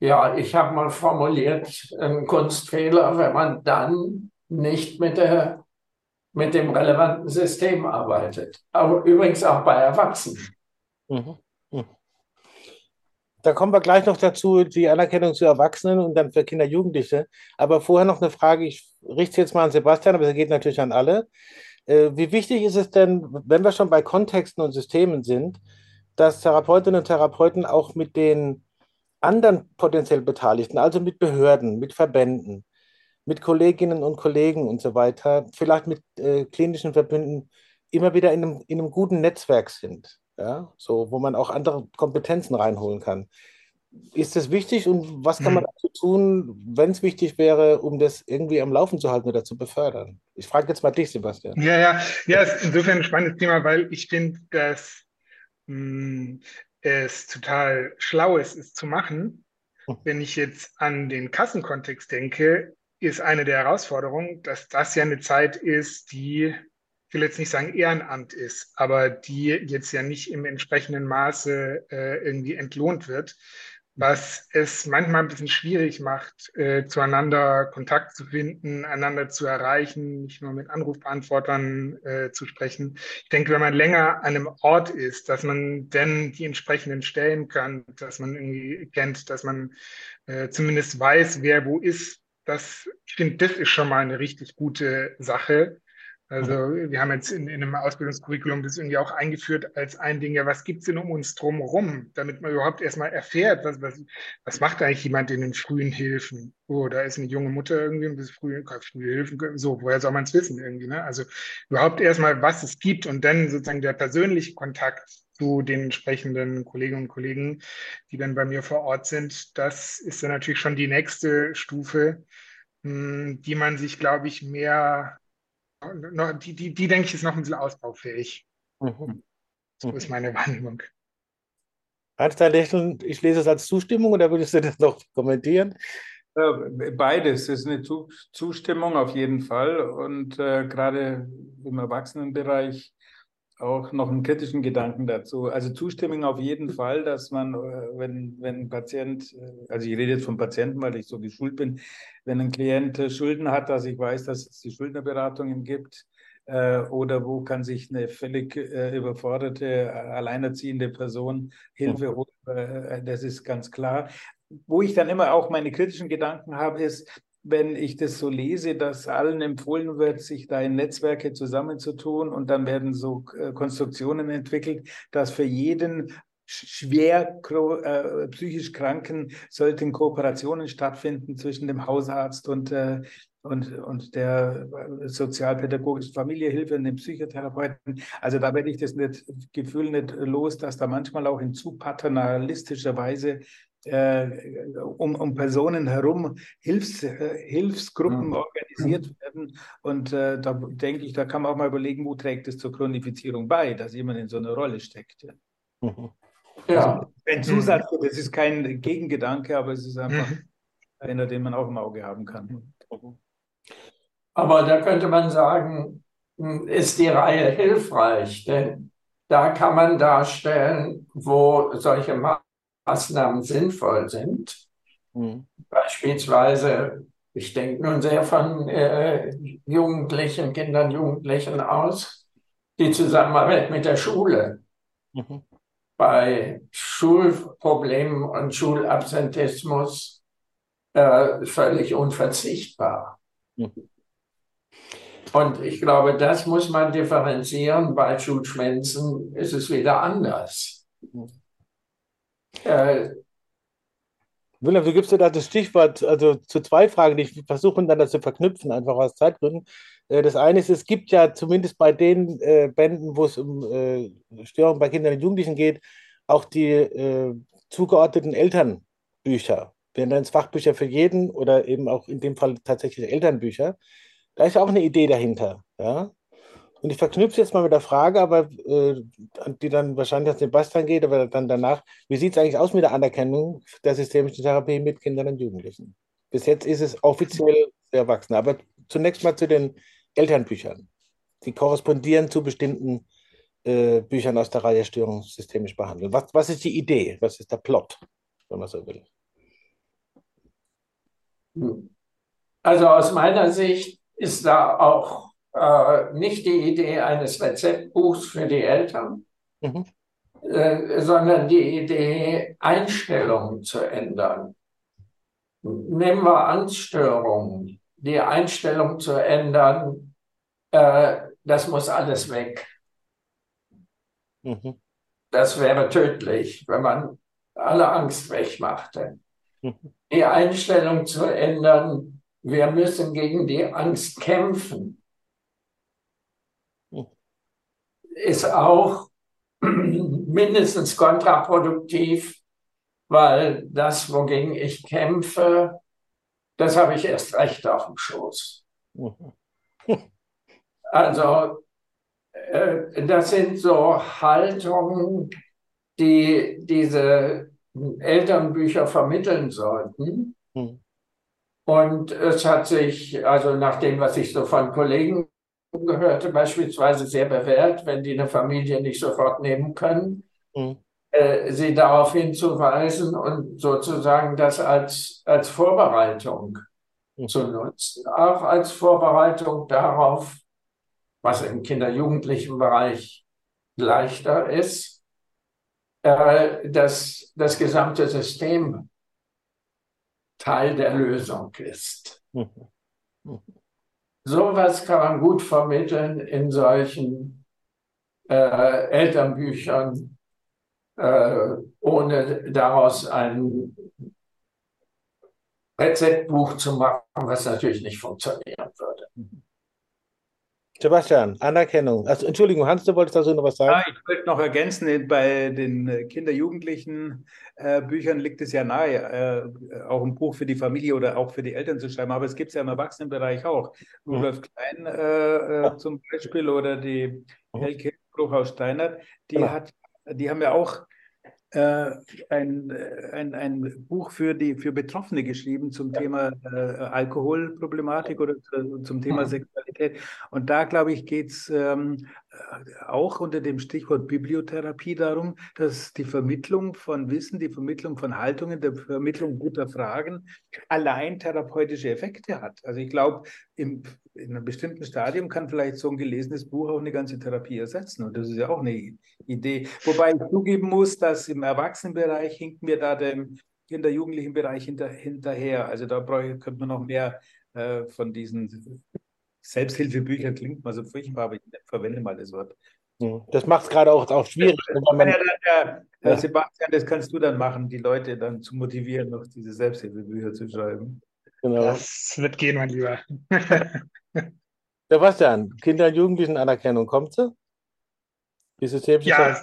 ja, ich habe mal formuliert, ein Kunstfehler, wenn man dann nicht mit, der, mit dem relevanten System arbeitet. Aber übrigens auch bei Erwachsenen. Mhm. Mhm. Da kommen wir gleich noch dazu, die Anerkennung zu Erwachsenen und dann für Kinder, Jugendliche. Aber vorher noch eine Frage, ich richte jetzt mal an Sebastian, aber es geht natürlich an alle. Äh, wie wichtig ist es denn, wenn wir schon bei Kontexten und Systemen sind, dass Therapeutinnen und Therapeuten auch mit den anderen potenziell Beteiligten, also mit Behörden, mit Verbänden, mit Kolleginnen und Kollegen und so weiter, vielleicht mit äh, klinischen Verbünden, immer wieder in einem, in einem guten Netzwerk sind, ja? so, wo man auch andere Kompetenzen reinholen kann. Ist das wichtig und was kann man mhm. dazu tun, wenn es wichtig wäre, um das irgendwie am Laufen zu halten oder zu befördern? Ich frage jetzt mal dich, Sebastian. Ja, ja, ja, ist insofern ein spannendes Thema, weil ich finde, dass mh, hm, es total schlau ist, es zu machen. Hm. Wenn ich jetzt an den Kassenkontext denke, ist eine der Herausforderungen, dass das ja eine Zeit ist, die ich will jetzt nicht sagen Ehrenamt ist, aber die jetzt ja nicht im entsprechenden Maße äh, irgendwie entlohnt wird was es manchmal ein bisschen schwierig macht, äh, zueinander Kontakt zu finden, einander zu erreichen, nicht nur mit Anrufbeantwortern äh, zu sprechen. Ich denke, wenn man länger an einem Ort ist, dass man dann die entsprechenden Stellen kann, dass man irgendwie kennt, dass man äh, zumindest weiß, wer wo ist, das, ich finde, das ist schon mal eine richtig gute Sache. Also mhm. wir haben jetzt in, in, einem Ausbildungskurriculum das irgendwie auch eingeführt als ein Ding, ja, was gibt's denn um uns drumherum, damit man überhaupt erstmal erfährt, was, was, was macht eigentlich jemand in den frühen Hilfen? Oh, da ist eine junge Mutter irgendwie und das frühe, frühe Hilfen, so, woher soll man es wissen irgendwie? Ne? Also überhaupt erstmal, was es gibt und dann sozusagen der persönliche Kontakt zu den entsprechenden Kolleginnen und Kollegen, die dann bei mir vor Ort sind, das ist dann natürlich schon die nächste Stufe, hm, die man sich, glaube ich, mehr die, die, die denke ich, ist noch ein bisschen ausbaufähig. Mhm. So ist meine Wahrnehmung. Hans-Dein Lächeln, ich lese es als Zustimmung oder würdest du das noch kommentieren? Beides ist eine Zustimmung auf jeden Fall. Und äh, gerade im Erwachsenenbereich auch noch einen kritischen Gedanken dazu. Also Zustimmung auf jeden Fall, dass man, äh, wenn, wenn ein Patient, äh, also ich rede jetzt vom Patienten, weil ich so geschult bin, wenn ein Klient äh, Schulden hat, dass ich weiß, dass es die Schuldnerberatungen gibt, oder wo kann sich eine völlig überforderte, alleinerziehende Person Hilfe holen, das ist ganz klar. Wo ich dann immer auch meine kritischen Gedanken habe, ist, wenn ich das so lese, dass allen empfohlen wird, sich da in Netzwerke zusammenzutun und dann werden so äh, Konstruktionen entwickelt, dass für jeden schwer äh, psychisch Kranken sollten Kooperationen stattfinden zwischen dem Hausarzt und, äh, und, und der sozialpädagogischen Familiehilfe und dem Psychotherapeuten. Also da werde ich das nicht, Gefühl nicht los, dass da manchmal auch in zu paternalistischer Weise äh, um, um Personen herum Hilfs, äh, Hilfsgruppen mhm. organisiert werden. Und äh, da denke ich, da kann man auch mal überlegen, wo trägt es zur Chronifizierung bei, dass jemand in so eine Rolle steckt. Ja. Mhm. ja. Also, ein Zusatz, das ist kein Gegengedanke, aber es ist einfach mhm. einer, den man auch im Auge haben kann. Aber da könnte man sagen, hm, ist die Reihe hilfreich, denn da kann man darstellen, wo solche Maßnahmen sinnvoll sind. Mhm. Beispielsweise, ich denke nun sehr von äh, Jugendlichen, Kindern, Jugendlichen aus, die Zusammenarbeit mit der Schule. mhm. bei Schulproblemen und Schulabsentismus äh, völlig unverzichtbar. Mhm. Und ich glaube, das muss man differenzieren. Bei Schulschwänzen ist es wieder anders. Mhm. Äh, Wilhelm, du gibst dir da das Stichwort, also zu zwei Fragen, die ich versuche dann das zu verknüpfen, einfach aus Zeitgründen. Äh, das eine ist, es gibt ja zumindest bei den äh, Bänden, wo es um äh, Störungen bei Kindern und Jugendlichen geht, auch die äh, zugeordneten Elternbücher. Wir nennen Fachbücher für jeden oder eben auch in dem Fall tatsächlich Elternbücher. Da ist ja auch eine Idee dahinter. Ja? Und ich verknüpfe jetzt mal mit der Frage, aber äh, die dann wahrscheinlich an Sebastian geht, aber dann danach, wie sieht es eigentlich aus mit der Anerkennung der systemischen Therapie mit Kindern und Jugendlichen? Bis jetzt ist es offiziell für Erwachsene, aber zunächst mal zu den Elternbüchern. Die korrespondieren zu bestimmten äh, Büchern aus der Reihe Störung systemisch behandeln. Was, was ist die Idee? Was ist der Plot, wenn man so will? Also aus meiner Sicht ist da auch äh, nicht die Idee eines Rezeptbuchs für die Eltern, mhm. äh, sondern die Idee, Einstellungen zu ändern. Nehmen wir Angststörungen, die Einstellung zu ändern, äh, das muss alles weg. Mhm. Das wäre tödlich, wenn man alle Angst wegmachte. Mhm. Die Einstellung zu ändern, wir müssen gegen die Angst kämpfen ist auch mindestens kontraproduktiv, weil das, wogegen ich kämpfe, das habe ich erst recht auf dem Schoß. Also äh, das sind so Haltungen, die diese Elternbücher vermitteln sollten. Hm. Und es hat sich, also nach dem, was ich so von Kollegen gehörte beispielsweise sehr bewährt, wenn die eine Familie nicht sofort nehmen können, mhm. äh, sie darauf hinzuweisen und sozusagen das als, als Vorbereitung mhm. zu nutzen. Auch als Vorbereitung darauf, was im Kinder-Jugendlichen Bereich leichter ist, äh, dass das gesamte System Teil der Lösung ist. Mhm. Sowas kann man gut vermitteln in solchen äh, Elternbüchern, äh, ohne daraus ein Rezeptbuch zu machen, was natürlich nicht funktionieren würde. Sebastian, Anerkennung. Also, Entschuldigung, Hans, du wolltest dazu noch was sagen? Ja, ich wollte noch ergänzen, bei den Kinder-Jugendlichen äh, Büchern liegt es ja nahe, äh, auch ein Buch für die Familie oder auch für die Eltern zu schreiben, aber es gibt es ja im Erwachsenenbereich auch. Mhm. Rudolf Klein äh, äh, zum Beispiel oder die mhm. Helke Bruchhaus Steinert, die, genau. hat, die haben ja auch ein, äh, ein, ein Buch für, die, für Betroffene geschrieben zum Thema äh, Alkoholproblematik oder zum Thema mhm. Sexualität. Und da, glaube ich, geht es ähm, äh, auch unter dem Stichwort Bibliotherapie darum, dass die Vermittlung von Wissen, die Vermittlung von Haltungen, die Vermittlung guter Fragen allein therapeutische Effekte hat. Also ich glaube, in einem bestimmten Stadium kann vielleicht so ein gelesenes Buch auch eine ganze Therapie ersetzen. Und das ist ja auch eine Idee. Wobei ich zugeben muss, dass im Erwachsenenbereich hinken wir da dem Kinder-Jugendlichen Bereich hinter, hinterher. Also da könnte man noch mehr äh, von diesen Selbsthilfebüchern, klingt mal so furchtbar, aber ich verwende mal das Wort. Das macht es gerade auch, auch schwierig. Das man, ja dann, ja, ja. Sebastian, das kannst du dann machen, die Leute dann zu motivieren, noch diese Selbsthilfebücher zu schreiben. Genau. Das wird gehen, mein Lieber. Sebastian, Kinder- und Jugendlichen-Anerkennung, kommt sie? Die systemische ja,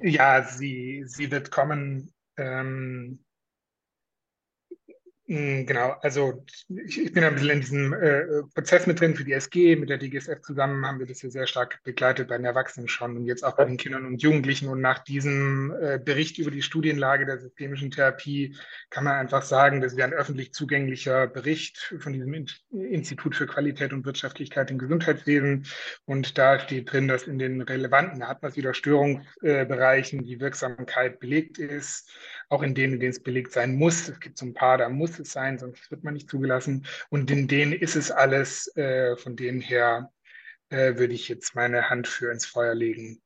ja sie, sie wird kommen. Ähm, hm, genau, also ich, ich, bin ein bisschen in diesem äh, Prozess mit drin für die SG, mit der DGSF zusammen haben wir das hier sehr stark begleitet bei den Erwachsenen schon und jetzt auch bei den Kindern und Jugendlichen. Und nach diesem äh, Bericht über die Studienlage der systemischen Therapie kann man einfach sagen, das wäre ein öffentlich zugänglicher Bericht von diesem in Institut für Qualität und Wirtschaftlichkeit im Gesundheitswesen. Und da steht drin, dass in den relevanten Atmosphäre-Störungsbereichen die Wirksamkeit belegt ist auch in denen, in denen es belegt sein muss. Es gibt so ein paar, da muss es sein, sonst wird man nicht zugelassen. Und in denen ist es alles. Äh, von denen her äh, würde ich jetzt meine Hand für ins Feuer legen,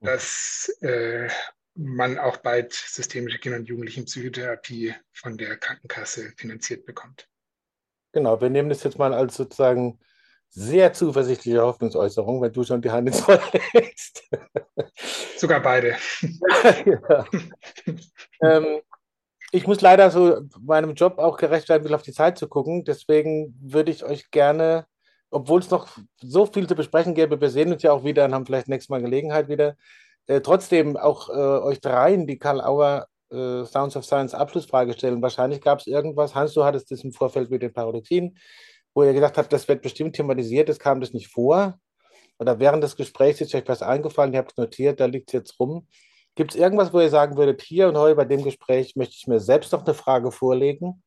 dass äh, man auch bald systemische Kinder- und Jugendlichenpsychotherapie von der Krankenkasse finanziert bekommt. Genau, wir nehmen das jetzt mal als sozusagen sehr zuversichtliche Hoffnungsäußerung, wenn du schon die Hand ins Feuer legst. Sogar beide. ja. ähm, ich muss leider so meinem Job auch gerecht werden, will auf die Zeit zu gucken. Deswegen würde ich euch gerne, obwohl es noch so viel zu besprechen gäbe, wir sehen uns ja auch wieder und haben vielleicht nächstes Mal Gelegenheit wieder, äh, trotzdem auch äh, euch dreien die Karl Auer äh, Sounds of Science Abschlussfrage stellen. Wahrscheinlich gab es irgendwas, Hans, du hattest das im Vorfeld mit den Paradoxien, wo ihr gesagt habt, das wird bestimmt thematisiert, es kam das nicht vor. Oder während des Gesprächs ist euch was eingefallen, ihr habt es notiert, da liegt es jetzt rum. Gibt es irgendwas, wo ihr sagen würdet, hier und heute bei dem Gespräch möchte ich mir selbst noch eine Frage vorlegen,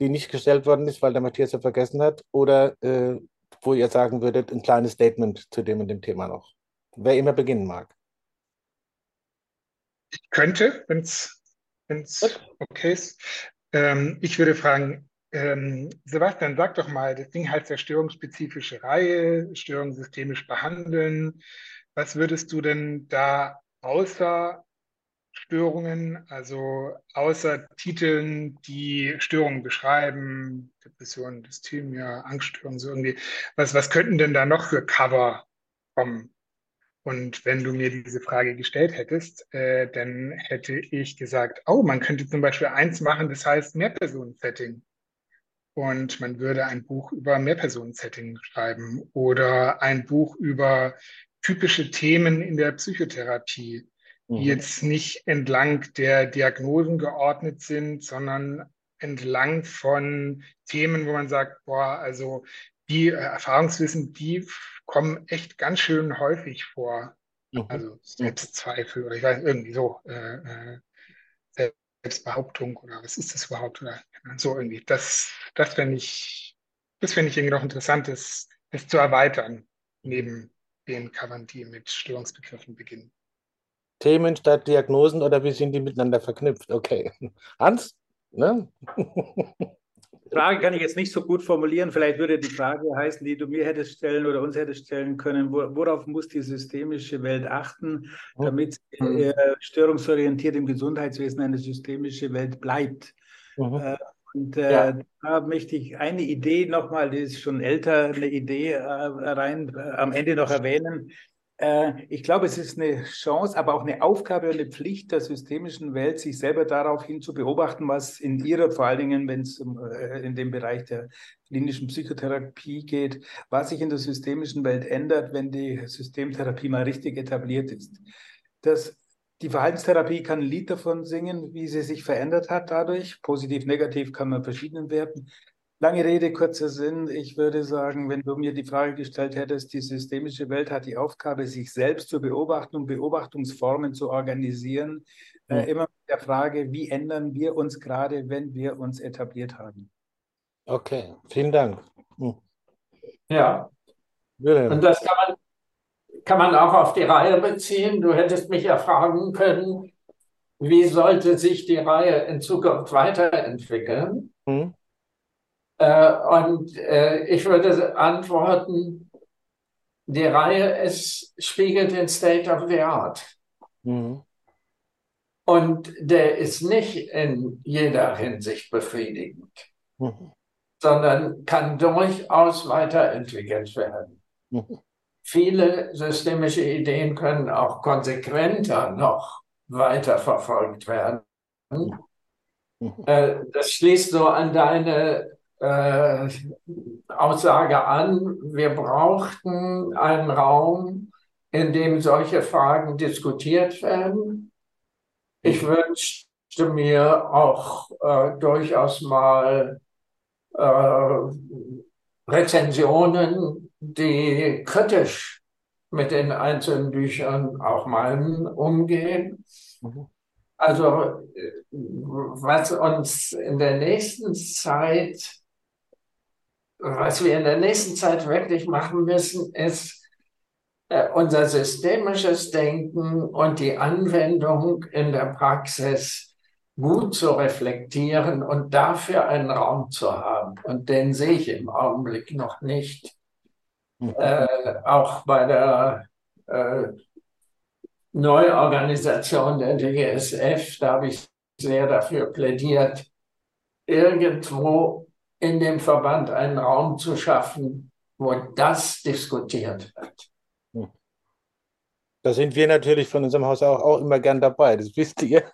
die nicht gestellt worden ist, weil der Matthias ja vergessen hat? Oder äh, wo ihr sagen würdet, ein kleines Statement zu dem und dem Thema noch? Wer immer beginnen mag. Ich könnte, wenn es okay ist. Ähm, ich würde fragen, ähm, Sebastian, sag doch mal, das Ding heißt ja störungsspezifische Reihe, Störungen systemisch behandeln. Was würdest du denn da außer Störungen, also außer Titeln, die Störungen beschreiben, Depression, Dysthymia, Angststörungen, so irgendwie, was, was könnten denn da noch für Cover kommen? Und wenn du mir diese Frage gestellt hättest, äh, dann hätte ich gesagt, oh, man könnte zum Beispiel eins machen, das heißt Mehrpersonen-Setting. Und man würde ein Buch über Mehrpersonen-Setting schreiben oder ein Buch über typische Themen in der Psychotherapie, die mhm. jetzt nicht entlang der Diagnosen geordnet sind, sondern entlang von Themen, wo man sagt, boah, also die äh, Erfahrungswissen, die kommen echt ganz schön häufig vor. Mhm. Also Selbstzweifel oder ich weiß irgendwie so, äh, äh Selbstbehauptung oder was ist das überhaupt oder so irgendwie. Das, das fände ich, das fände ich irgendwie noch interessant, das, das zu erweitern, neben den Covern, die mit Störungsbegriffen beginnen. Themen statt Diagnosen oder wie sind die miteinander verknüpft? Okay. Hans? Ne? Frage kann ich jetzt nicht so gut formulieren. Vielleicht würde die Frage heißen, die du mir hättest stellen oder uns hättest stellen können, worauf muss die systemische Welt achten, oh. damit mhm. äh, störungsorientiert im Gesundheitswesen eine systemische Welt bleibt. Mhm. Und äh, ja. da möchte ich eine Idee nochmal, die ist schon älter, eine Idee äh, rein äh, am Ende noch erwähnen. Äh, ich glaube, es ist eine Chance, aber auch eine Aufgabe und eine Pflicht der systemischen Welt, sich selber darauf hin zu beobachten, was in ihrer, vor allen Dingen, wenn es äh, in dem Bereich der klinischen Psychotherapie geht, was sich in der systemischen Welt ändert, wenn die Systemtherapie mal richtig etabliert ist. Das die Verhaltenstherapie kann ein Lied davon singen, wie sie sich verändert hat dadurch. Positiv, negativ kann man verschiedenen Werten. Lange Rede, kurzer Sinn. Ich würde sagen, wenn du mir die Frage gestellt hättest, die systemische Welt hat die Aufgabe, sich selbst zu beobachten und Beobachtungsformen zu organisieren. Ja. Äh, immer mit der Frage, wie ändern wir uns gerade, wenn wir uns etabliert haben? Okay, vielen Dank. Hm. Ja. Wilhelm. Und das kann man, kann man auch auf die Reihe beziehen. Du hättest mich ja fragen können, wie sollte sich die Reihe in Zukunft weiterentwickeln? Hm. Äh, und äh, ich würde antworten, die Reihe es spiegelt den State of the Art. Mhm. Und der ist nicht in jeder Hinsicht befriedigend, mhm. sondern kann durchaus weiterentwickelt werden. Mhm. Viele systemische Ideen können auch konsequenter noch weiterverfolgt werden. Mhm. Äh, das schließt so an deine äh, Aussage an, wir brauchten einen Raum, in dem solche Fragen diskutiert werden. Ich wünschte mir auch äh, durchaus mal äh, Rezensionen, die kritisch mit den einzelnen Büchern, auch meinen, umgehen. Mhm. Also was uns in der nächsten Zeit was wir in der nächsten Zeit wirklich machen müssen, ist äh, unser systemisches Denken und die Anwendung in der Praxis gut zu reflektieren und dafür einen Raum zu haben. Und den sehe ich im Augenblick noch nicht. Mhm. Äh, auch bei der äh, Neuorganisation der DGSF, da habe ich sehr dafür plädiert, irgendwo in dem Verband einen Raum zu schaffen, wo das diskutiert wird. Hm. Da sind wir natürlich von unserem Haus auch, auch immer gern dabei, das wisst ihr.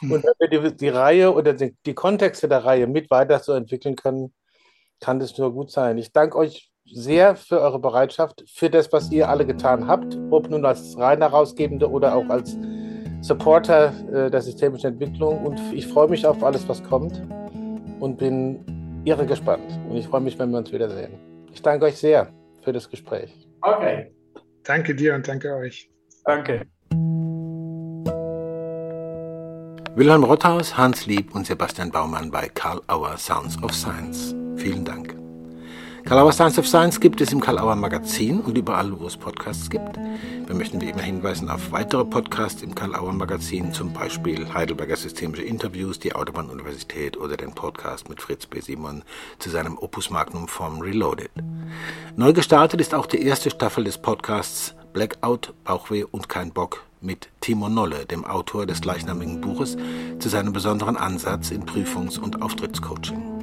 Hm. Und wenn wir die, die Reihe oder die, die, Kontexte der Reihe mit weiter so entwickeln können, kann das nur gut sein. Ich danke euch sehr für eure Bereitschaft, für das, was ihr alle getan habt, ob nun als reiner Herausgebende oder auch als Supporter äh, der systemischen Entwicklung. Und ich freue mich auf alles, was kommt und bin irre gespannt. Und ich freue mich, wenn wir uns wiedersehen. Ich danke euch sehr für das Gespräch. Okay. Danke dir und danke euch. Danke. Wilhelm Rothaus, Hans Lieb und Sebastian Baumann bei Karl Auer Sounds of Science. Vielen Dank. Kalauer Science of Science gibt es im Kalauer Magazin und überall, wo es Podcasts gibt. Wir möchten wie immer hinweisen auf weitere Podcasts im Kalauer Magazin, zum Beispiel Heidelberger Systemische Interviews, die Autobahn-Universität oder den Podcast mit Fritz B. Simon zu seinem Opus Magnum Form Reloaded. Neu gestartet ist auch die erste Staffel des Podcasts Blackout, Bauchweh und kein Bock mit Timo Nolle, dem Autor des gleichnamigen Buches, zu seinem besonderen Ansatz in Prüfungs- und Auftrittscoaching.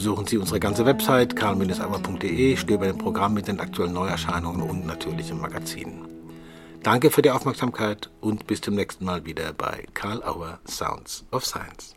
Besuchen Sie unsere ganze Website karl-auer.de, stöbern im Programm mit den aktuellen Neuerscheinungen und natürlich im Magazin. Danke für die Aufmerksamkeit und bis zum nächsten Mal wieder bei Karl Auer Sounds of Science.